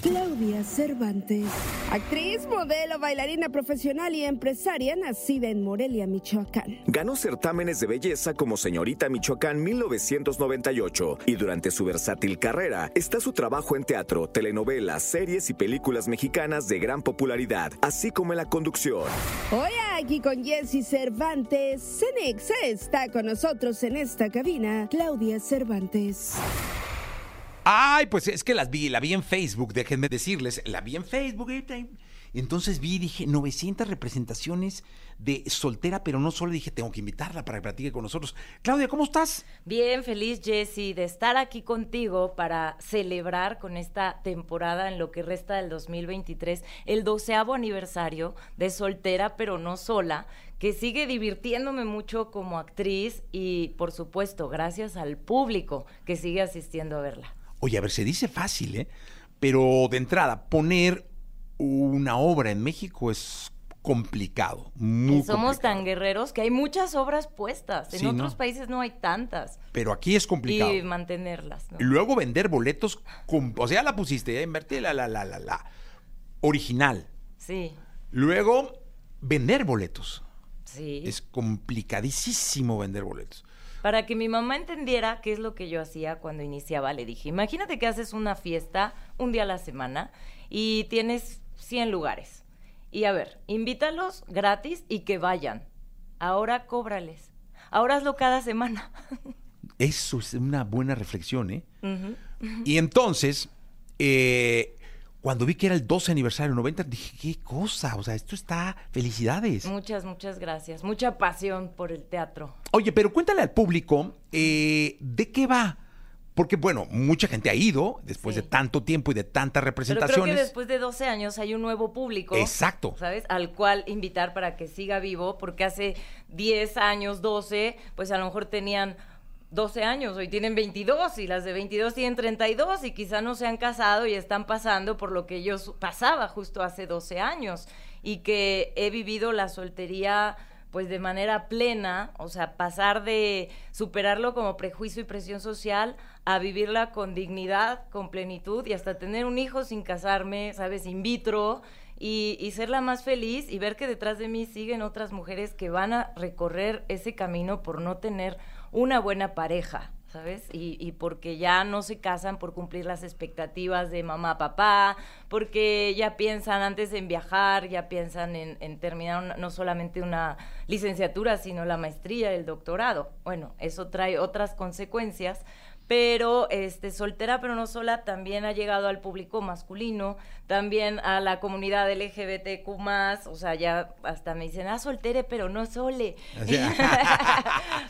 Claudia Cervantes. Actriz, modelo, bailarina profesional y empresaria nacida en Morelia, Michoacán. Ganó certámenes de belleza como Señorita Michoacán 1998 y durante su versátil carrera está su trabajo en teatro, telenovelas, series y películas mexicanas de gran popularidad, así como en la conducción. Hoy aquí con Jesse Cervantes, Cenex está con nosotros en esta cabina, Claudia Cervantes. Ay, pues es que las vi, la vi en Facebook, déjenme decirles, la vi en Facebook. Y entonces vi, dije, 900 representaciones de soltera, pero no solo dije, tengo que invitarla para que platique con nosotros. Claudia, ¿cómo estás? Bien, feliz Jessy de estar aquí contigo para celebrar con esta temporada en lo que resta del 2023 el doceavo aniversario de soltera, pero no sola, que sigue divirtiéndome mucho como actriz y, por supuesto, gracias al público que sigue asistiendo a verla. Oye, a ver, se dice fácil, ¿eh? Pero de entrada, poner una obra en México es complicado. Muy somos tan guerreros que hay muchas obras puestas. En otros países no hay tantas. Pero aquí es complicado. Y mantenerlas. ¿no? Y luego vender boletos. o sea, la pusiste, ya invertí la, la, la, la, la. Original. Sí. Luego, vender boletos. Sí. Es complicadísimo vender boletos. Para que mi mamá entendiera qué es lo que yo hacía cuando iniciaba, le dije, imagínate que haces una fiesta un día a la semana y tienes 100 lugares. Y a ver, invítalos gratis y que vayan. Ahora cóbrales. Ahora hazlo cada semana. Eso es una buena reflexión, ¿eh? Y entonces, eh, cuando vi que era el 12 aniversario 90, dije, qué cosa, o sea, esto está, felicidades. Muchas, muchas gracias. Mucha pasión por el teatro. Oye, pero cuéntale al público, eh, ¿de qué va? Porque, bueno, mucha gente ha ido después de tanto tiempo y de tantas representaciones. Pero creo que después de 12 años hay un nuevo público. Exacto. ¿Sabes? Al cual invitar para que siga vivo, porque hace 10 años, 12, pues a lo mejor tenían 12 años, hoy tienen 22 y las de 22 tienen 32 y quizá no se han casado y están pasando por lo que yo pasaba justo hace 12 años y que he vivido la soltería pues de manera plena, o sea, pasar de superarlo como prejuicio y presión social a vivirla con dignidad, con plenitud y hasta tener un hijo sin casarme, ¿sabes? In vitro y, y ser la más feliz y ver que detrás de mí siguen otras mujeres que van a recorrer ese camino por no tener una buena pareja, ¿sabes? Y, y, porque ya no se casan por cumplir las expectativas de mamá, papá, porque ya piensan antes en viajar, ya piensan en, terminar no solamente una licenciatura, sino la maestría, el doctorado. Bueno, eso trae otras consecuencias pero este soltera pero no sola también ha llegado al público masculino, también a la comunidad LGBTQ+, o sea, ya hasta me dicen, "Ah, soltere, pero no sole."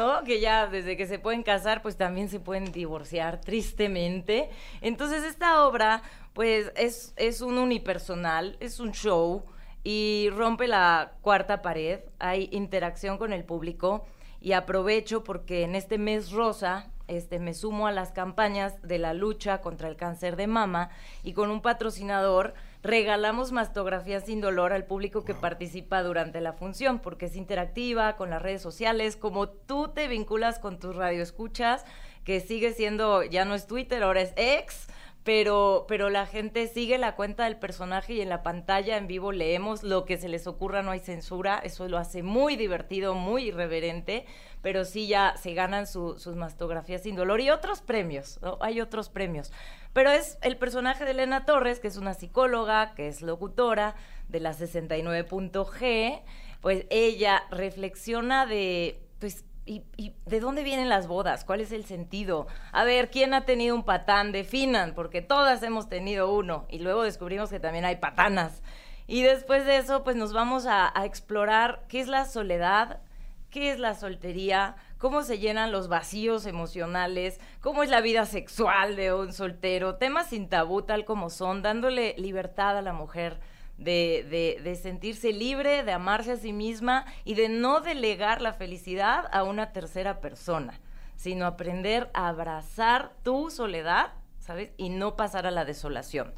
¿No? Que ya desde que se pueden casar, pues también se pueden divorciar tristemente. Entonces, esta obra pues es es un unipersonal, es un show y rompe la cuarta pared, hay interacción con el público y aprovecho porque en este mes rosa este, me sumo a las campañas de la lucha contra el cáncer de mama y con un patrocinador regalamos mastografía sin dolor al público que participa durante la función, porque es interactiva con las redes sociales, como tú te vinculas con tus radioescuchas, que sigue siendo, ya no es Twitter, ahora es ex, pero, pero la gente sigue la cuenta del personaje y en la pantalla en vivo leemos lo que se les ocurra, no hay censura, eso lo hace muy divertido, muy irreverente, pero sí ya se ganan sus mastografías sin dolor y otros premios, ¿no? Hay otros premios. Pero es el personaje de Elena Torres, que es una psicóloga, que es locutora de la 69.g, pues ella reflexiona de, pues, ¿Y, de dónde vienen las bodas? ¿Cuál es el sentido? A ver, ¿quién ha tenido un patán? Definan, porque todas hemos tenido uno. Y luego descubrimos que también hay patanas. Y después de eso, pues nos vamos a, a explorar qué es la soledad, qué es la soltería, cómo se llenan los vacíos emocionales, cómo es la vida sexual de un soltero, temas sin tabú tal como son, dándole libertad a la mujer de, de, sentirse libre, de amarse a sí misma y de no delegar la felicidad a una tercera persona, sino aprender a abrazar tu soledad, ¿sabes? Y no pasar a la desolación.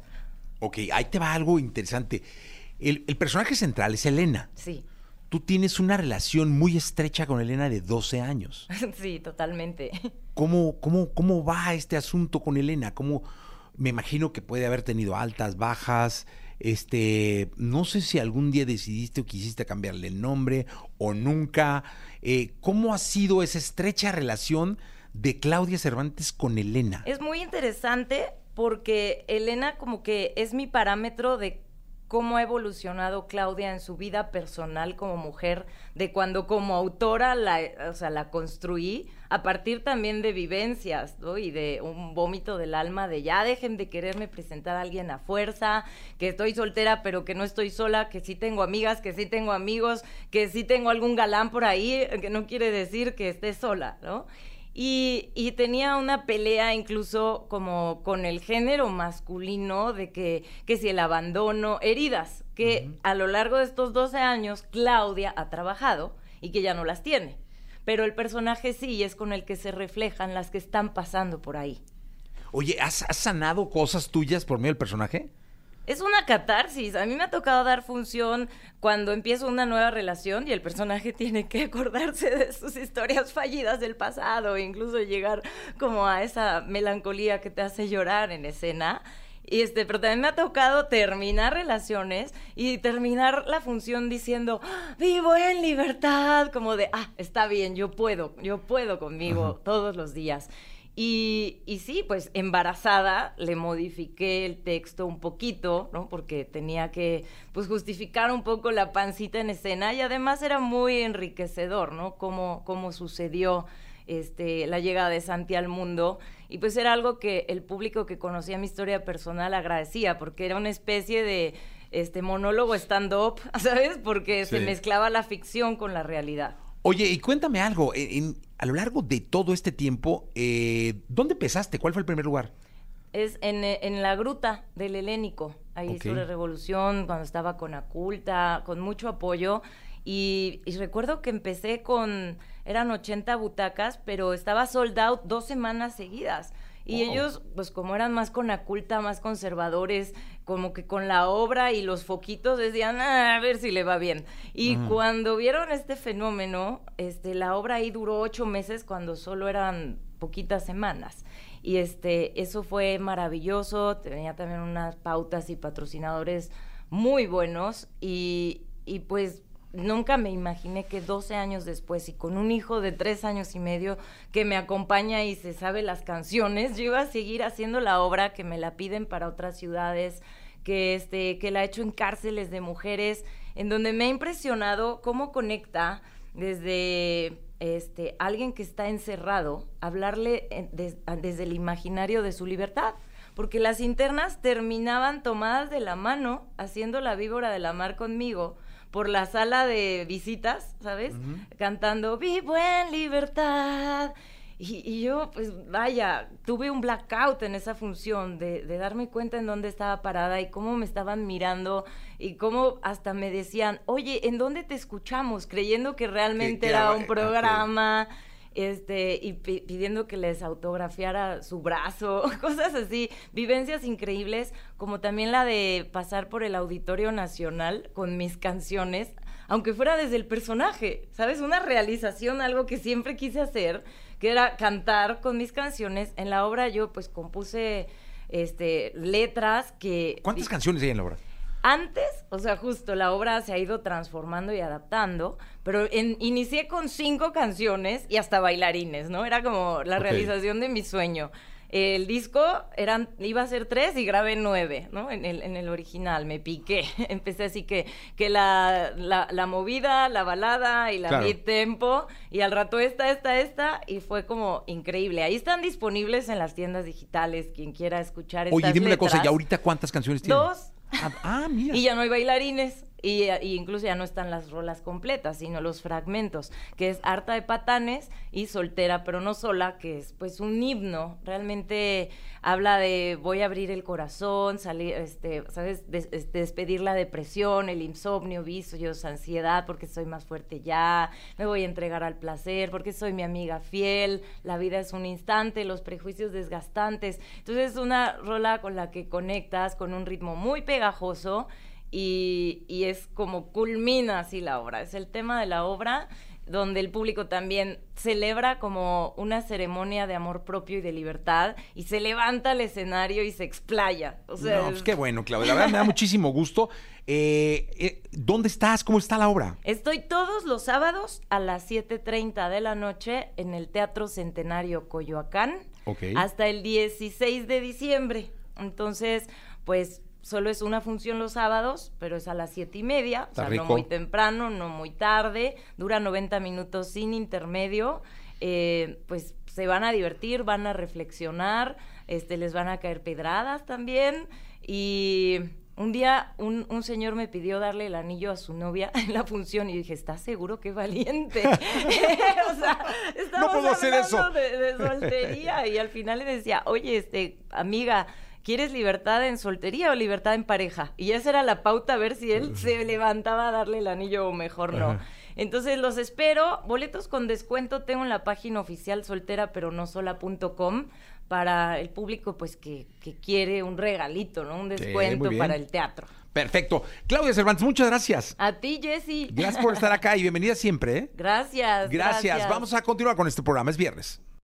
Ok, ahí te va algo interesante. El, el personaje central es Elena. Sí. Tú tienes una relación muy estrecha con Elena de 12 años. Sí, totalmente. ¿Cómo, cómo, cómo va este asunto con Elena? ¿Cómo, me imagino que puede haber tenido altas, bajas. Este, no sé si algún día decidiste o quisiste cambiarle el nombre o nunca. Eh, ¿Cómo ha sido esa estrecha relación de Claudia Cervantes con Elena? Es muy interesante porque Elena como que es mi parámetro de cómo ha evolucionado Claudia en su vida personal como mujer, de cuando como autora la, o sea, la construí, a partir también de vivencias, ¿no? Y de un vómito del alma, de ya dejen de quererme presentar a alguien a fuerza, que estoy soltera, pero que no estoy sola, que sí tengo amigas, que sí tengo amigos, que sí tengo algún galán por ahí, que no quiere decir que esté sola, ¿no? Y, tenía una pelea incluso como con el género masculino de que, que si el abandono, heridas, que a lo largo de estos 12 años Claudia ha trabajado y que ya no las tiene. Pero el personaje sí es con el que se reflejan las que están pasando por ahí. Oye, ¿has, has sanado cosas tuyas por medio del personaje? Es una catarsis. A mí me ha tocado dar función cuando empiezo una nueva relación y el personaje tiene que acordarse de sus historias fallidas del pasado, e incluso llegar como a esa melancolía que te hace llorar en escena. Y este, pero también me ha tocado terminar relaciones y terminar la función diciendo, ¡Ah, vivo en libertad, como de, ah, está bien, yo puedo, yo puedo conmigo todos los días. Y, y, sí, pues embarazada le modifiqué el texto un poquito, ¿no? Porque tenía que pues justificar un poco la pancita en escena y además era muy enriquecedor, ¿no? Cómo, cómo sucedió este, la llegada de Santi al mundo. Y pues era algo que el público que conocía mi historia personal agradecía, porque era una especie de este monólogo stand-up, ¿sabes? Porque se mezclaba la ficción con la realidad. Oye, y cuéntame algo, en, a lo largo de todo este tiempo, eh, ¿dónde empezaste? ¿Cuál fue el primer lugar? Es en, eh, en la gruta del Helénico, ahí sobre Revolución, cuando estaba con Aculta, con mucho apoyo. Y, recuerdo que empecé con, eran 80 butacas, pero estaba sold out dos semanas seguidas. Y ellos, pues como eran más con Aculta, más conservadores, como que con la obra y los foquitos decían, ah, a ver si le va bien. Y cuando vieron este fenómeno, este, la obra ahí duró ocho meses cuando solo eran poquitas semanas. Y este, eso fue maravilloso, tenía también unas pautas y patrocinadores muy buenos y, y pues nunca me imaginé que 12 años después y con un hijo de tres años y medio que me acompaña y se sabe las canciones, yo iba a seguir haciendo la obra que me la piden para otras ciudades, que, este, que la he hecho en cárceles de mujeres, en donde me ha impresionado cómo conecta desde este, alguien que está encerrado, hablarle desde el imaginario de su libertad porque las internas terminaban tomadas de la mano haciendo la víbora de la mar conmigo por la sala de visitas, ¿sabes? Cantando Vivo en libertad. Y, yo, pues vaya, tuve un blackout en esa función de, darme cuenta en dónde estaba parada y cómo me estaban mirando y cómo hasta me decían, oye, ¿en dónde te escuchamos? Creyendo que realmente era un programa este, y pidiendo que les autografiara su brazo, cosas así, vivencias increíbles, como también la de pasar por el Auditorio Nacional con mis canciones, aunque fuera desde el personaje, ¿sabes? Una realización, algo que siempre quise hacer, que era cantar con mis canciones. En la obra yo pues compuse este, letras que... ¿Cuántas canciones hay en la obra? Antes, o sea, justo la obra se ha ido transformando y adaptando, pero en, inicié con cinco canciones y hasta bailarines, ¿no? Era como la realización de mi sueño. El disco eran, iba a ser tres y grabé nueve, ¿no? En el, en el original, me piqué. Empecé así que, que la, la, movida, la balada y la mid tempo, y al rato esta, esta, esta, y fue como increíble. Ahí están disponibles en las tiendas digitales, quien quiera escuchar estas Oye, dime una cosa, ¿y ahorita cuántas canciones tienes? Dos. Ah, ah, mira. Y ya no hay bailarines. Y, incluso ya no están las rolas completas, sino los fragmentos, que es Harta de Patanes y Soltera, pero no sola, que es pues un himno. Realmente habla de voy a abrir el corazón, salir, este, ¿sabes? Despedir la depresión, el insomnio, vicios, ansiedad, porque soy más fuerte ya, me voy a entregar al placer, porque soy mi amiga fiel, la vida es un instante, los prejuicios desgastantes. Entonces es una rola con la que conectas con un ritmo muy pegajoso y, es como culmina así la obra. Es el tema de la obra donde el público también celebra como una ceremonia de amor propio y de libertad y se levanta al escenario y se explaya. O sea, No, pues qué bueno, Claudia. La verdad me da muchísimo gusto. Eh, eh, ¿Dónde estás? ¿Cómo está la obra? Estoy todos los sábados a las 7.30 de la noche en el Teatro Centenario Coyoacán hasta el 16 de diciembre. Entonces, pues solo es una función los sábados, pero es a las siete y media, o Está sea, rico. no muy temprano, no muy tarde, dura 90 minutos sin intermedio. Eh, pues se van a divertir, van a reflexionar, este, les van a caer pedradas también. Y un día un, un señor me pidió darle el anillo a su novia en la función y dije, ¿estás seguro qué valiente? o sea, estamos puedo hacer eso. de soltería y al final le decía, oye, este, amiga, ¿quieres libertad en soltería o libertad en pareja? Y esa era la pauta a ver si él se levantaba a darle el anillo o mejor no. Ajá. Entonces los espero. Boletos con descuento tengo en la página oficial soltera pero no sola.com para el público pues que, que quiere un regalito, ¿no? Un descuento para el teatro. Perfecto. Claudia Cervantes, muchas gracias. A ti, Jessy. Gracias por estar acá y bienvenida siempre. ¿eh? Gracias, Gracias. Vamos a continuar con este programa. Es viernes.